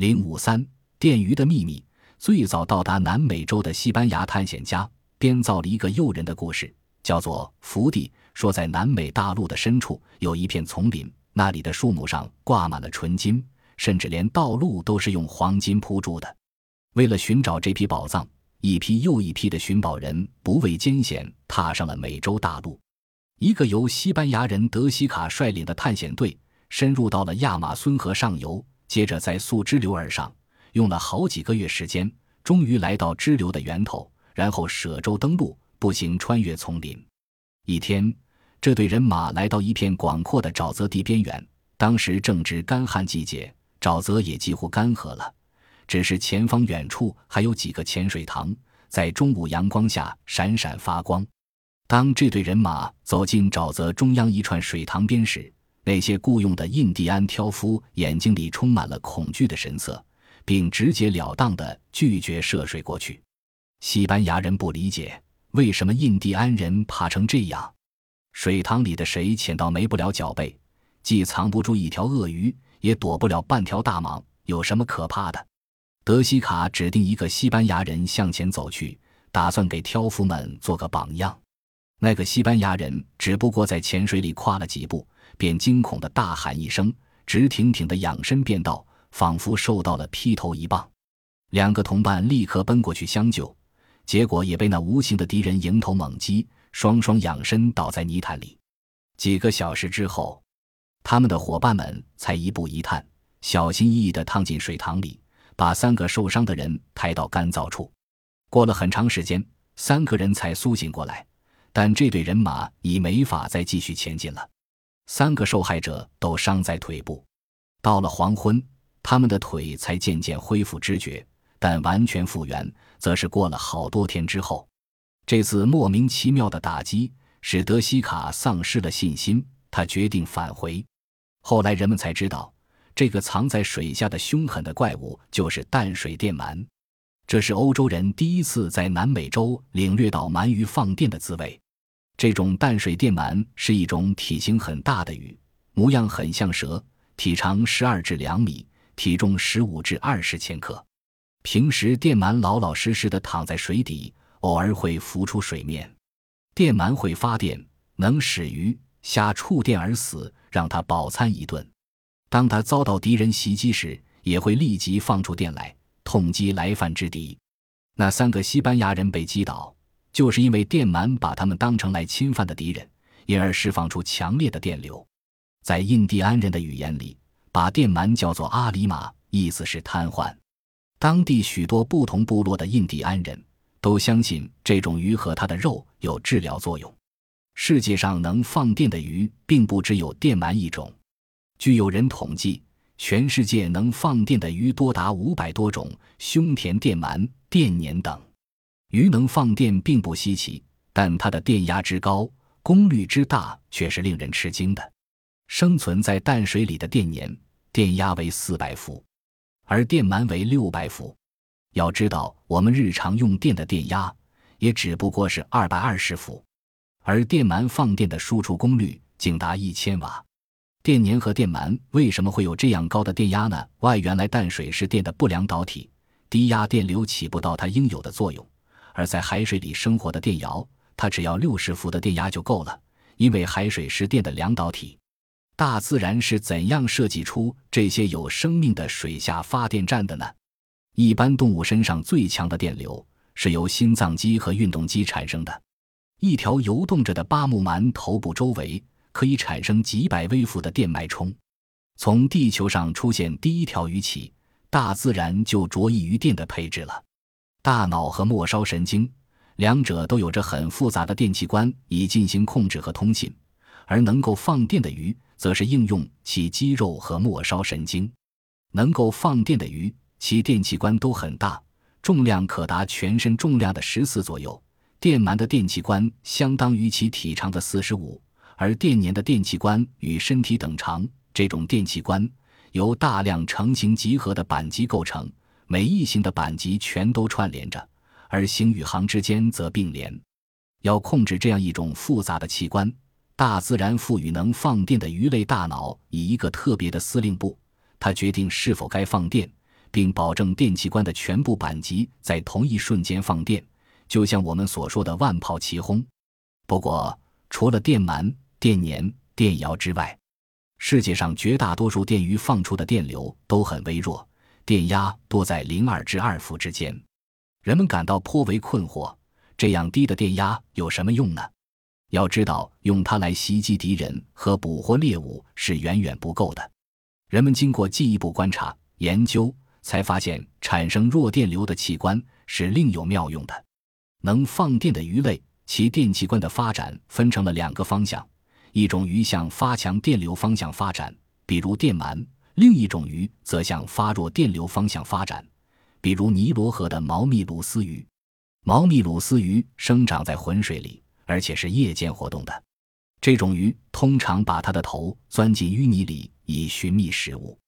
零五三电鱼的秘密。最早到达南美洲的西班牙探险家编造了一个诱人的故事，叫做《福地》，说在南美大陆的深处有一片丛林，那里的树木上挂满了纯金，甚至连道路都是用黄金铺筑的。为了寻找这批宝藏，一批又一批的寻宝人不畏艰险，踏上了美洲大陆。一个由西班牙人德西卡率领的探险队深入到了亚马孙河上游，接着在溯支流而上。用了好几个月时间，终于来到支流的源头，然后舍舟登陆，步行穿越丛林。一天，这队人马来到一片广阔的沼泽地边缘。当时正值干旱季节，沼泽也几乎干涸了，只是前方远处还有几个浅水塘，在中午阳光下闪闪发光。当这队人马走进沼泽中央一串水塘边时，那些雇佣的印第安挑夫眼睛里充满了恐惧的神色。并直截了当地拒绝涉水过去。西班牙人不理解为什么印第安人怕成这样。水塘里的水浅到没不了脚背，既藏不住一条鳄鱼，也躲不了半条大蟒，有什么可怕的？德西卡指定一个西班牙人向前走去，打算给挑夫们做个榜样。那个西班牙人只不过在浅水里跨了几步，便惊恐的大喊一声，直挺挺的仰身便道。仿佛受到了劈头一棒，两个同伴立刻奔过去相救，结果也被那无形的敌人迎头猛击，双双仰身倒在泥潭里。几个小时之后，他们的伙伴们才一步一探，小心翼翼地趟进水塘里，把三个受伤的人抬到干燥处。过了很长时间，三个人才苏醒过来，但这队人马已没法再继续前进了。三个受害者都伤在腿部。到了黄昏。他们的腿才渐渐恢复知觉，但完全复原，则是过了好多天之后。这次莫名其妙的打击使德西卡丧失了信心，他决定返回。后来人们才知道，这个藏在水下的凶狠的怪物就是淡水电鳗。这是欧洲人第一次在南美洲领略到鳗鱼放电的滋味。这种淡水电鳗是一种体型很大的鱼，模样很像蛇，体长十二至两米。体重十五至二十千克，平时电鳗老老实实的躺在水底，偶尔会浮出水面。电鳗会发电，能使鱼虾触电而死，让它饱餐一顿。当它遭到敌人袭击时，也会立即放出电来，痛击来犯之敌。那三个西班牙人被击倒，就是因为电鳗把他们当成来侵犯的敌人，因而释放出强烈的电流。在印第安人的语言里。把电鳗叫做阿里玛，意思是瘫痪。当地许多不同部落的印第安人都相信这种鱼和它的肉有治疗作用。世界上能放电的鱼并不只有电鳗一种，据有人统计，全世界能放电的鱼多达五百多种。胸田电鳗、电鲶等鱼能放电并不稀奇，但它的电压之高、功率之大却是令人吃惊的。生存在淡水里的电鲶，电压为四百伏，而电鳗为六百伏。要知道，我们日常用电的电压也只不过是二百二十伏，而电鳗放电的输出功率竟达一千瓦。电鲶和电鳗为什么会有这样高的电压呢？外，原来淡水是电的不良导体，低压电流起不到它应有的作用；而在海水里生活的电瑶，它只要六十伏的电压就够了，因为海水是电的良导体。大自然是怎样设计出这些有生命的水下发电站的呢？一般动物身上最强的电流是由心脏肌和运动肌产生的。一条游动着的巴木鳗头部周围可以产生几百微伏的电脉冲。从地球上出现第一条鱼起，大自然就着意于电的配置了。大脑和末梢神经两者都有着很复杂的电器官以进行控制和通信，而能够放电的鱼。则是应用其肌肉和末梢神经，能够放电的鱼，其电器官都很大，重量可达全身重量的十四左右。电鳗的电器官相当于其体长的四十五，而电鲶的电器官与身体等长。这种电器官由大量成型集合的板机构成，每一型的板级全都串联着，而行与行之间则并联。要控制这样一种复杂的器官。大自然赋予能放电的鱼类大脑以一个特别的司令部，它决定是否该放电，并保证电器官的全部板级在同一瞬间放电，就像我们所说的万炮齐轰。不过，除了电鳗、电鲶、电摇之外，世界上绝大多数电鱼放出的电流都很微弱，电压多在零二至二伏之间。人们感到颇为困惑：这样低的电压有什么用呢？要知道，用它来袭击敌人和捕获猎物是远远不够的。人们经过进一步观察研究，才发现产生弱电流的器官是另有妙用的。能放电的鱼类，其电器官的发展分成了两个方向。一种鱼向发强电流方向发展，比如电鳗；另一种鱼则向发弱电流方向发展，比如尼罗河的毛密鲁斯鱼。毛密鲁斯鱼生长在浑水里，而且是夜间活动的。这种鱼通常把它的头钻进淤泥里以寻觅食物。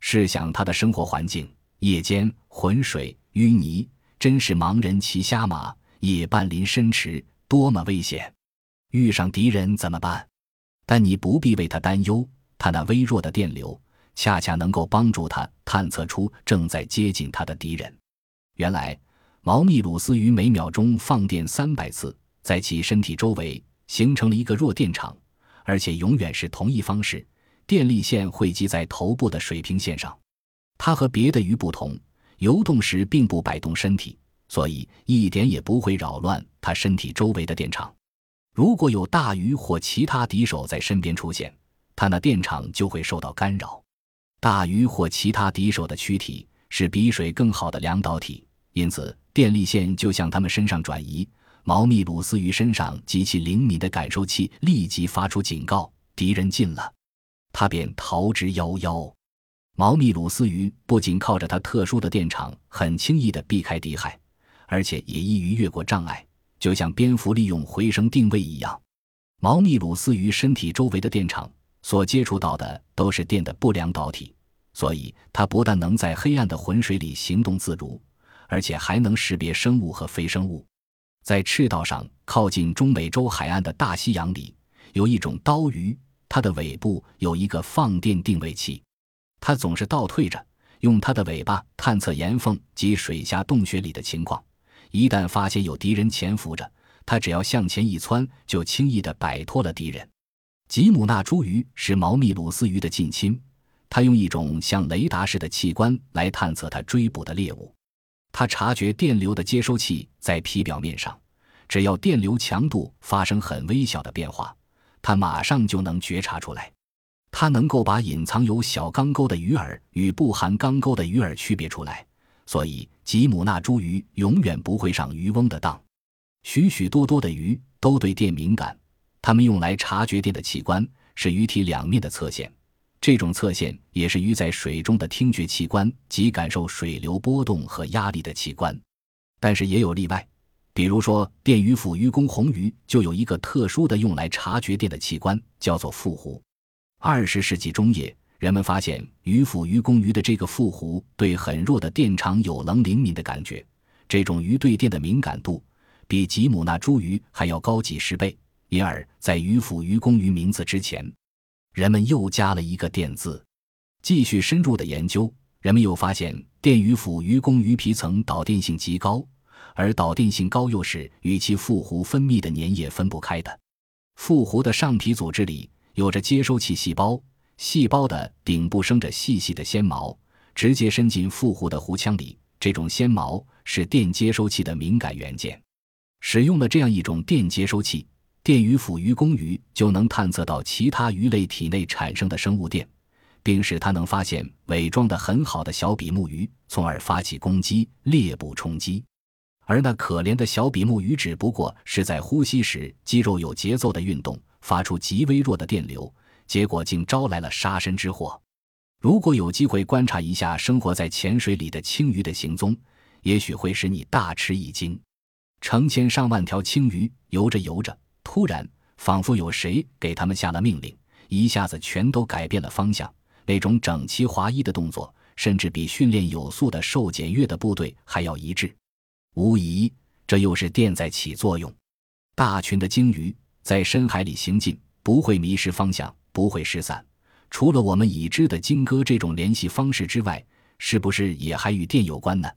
试想它的生活环境：夜间浑水、淤泥，真是盲人骑瞎马，夜半临深池，多么危险！遇上敌人怎么办？但你不必为他担忧，他那微弱的电流恰恰能够帮助他探测出正在接近他的敌人。原来，毛密鲁斯鱼每秒钟放电三百次，在其身体周围形成了一个弱电场，而且永远是同一方式，电力线汇集在头部的水平线上。它和别的鱼不同，游动时并不摆动身体，所以一点也不会扰乱它身体周围的电场。如果有大鱼或其他敌手在身边出现，它那电场就会受到干扰。大鱼或其他敌手的躯体是比水更好的量导体，因此电力线就向它们身上转移。毛密鲁斯鱼身上极其灵敏的感受器立即发出警告：敌人近了，它便逃之夭夭。毛密鲁斯鱼不仅靠着它特殊的电场很轻易地避开敌害，而且也易于越过障碍。就像蝙蝠利用回声定位一样，毛密鲁斯鱼身体周围的电场所接触到的都是电的不良导体，所以它不但能在黑暗的浑水里行动自如，而且还能识别生物和非生物。在赤道上靠近中美洲海岸的大西洋里，有一种刀鱼，它的尾部有一个放电定位器，它总是倒退着，用它的尾巴探测岩缝及水下洞穴里的情况。一旦发现有敌人潜伏着，它只要向前一窜，就轻易地摆脱了敌人。吉姆纳茱萸是毛密鲁斯鱼的近亲，它用一种像雷达似的器官来探测它追捕的猎物。它察觉电流的接收器在皮表面上，只要电流强度发生很微小的变化，它马上就能觉察出来。它能够把隐藏有小钢钩的鱼饵与不含钢钩的鱼饵区别出来。所以，吉姆纳茱萸永远不会上渔翁的当。许许多多的鱼都对电敏感，它们用来察觉电的器官是鱼体两面的侧线。这种侧线也是鱼在水中的听觉器官及感受水流波动和压力的器官。但是也有例外，比如说电鱼腹鱼公红鱼就有一个特殊的用来察觉电的器官，叫做腹壶。二十世纪中叶。人们发现鱼腹鱼公鱼的这个腹壶对很弱的电场有能灵敏的感觉，这种鱼对电的敏感度比吉姆纳茱萸还要高几十倍。因而，在鱼腹鱼公鱼名字之前，人们又加了一个“电”字。继续深入的研究，人们又发现电鱼腹鱼公鱼皮层导电性极高，而导电性高又是与其腹壶分泌的粘液分不开的。腹壶的上皮组织里有着接收器细胞。细胞的顶部生着细细的纤毛，直接伸进腹壶的壶腔里。这种纤毛是电接收器的敏感元件。使用了这样一种电接收器，电鱼腐鱼公鱼就能探测到其他鱼类体内产生的生物电，并使它能发现伪装的很好的小比目鱼，从而发起攻击、猎捕冲击。而那可怜的小比目鱼只不过是在呼吸时肌肉有节奏的运动，发出极微弱的电流。结果竟招来了杀身之祸。如果有机会观察一下生活在浅水里的青鱼的行踪，也许会使你大吃一惊。成千上万条青鱼游着游着，突然仿佛有谁给他们下了命令，一下子全都改变了方向。那种整齐划一的动作，甚至比训练有素的受检阅的部队还要一致。无疑，这又是电在起作用。大群的鲸鱼在深海里行进，不会迷失方向。不会失散。除了我们已知的鲸歌这种联系方式之外，是不是也还与电有关呢？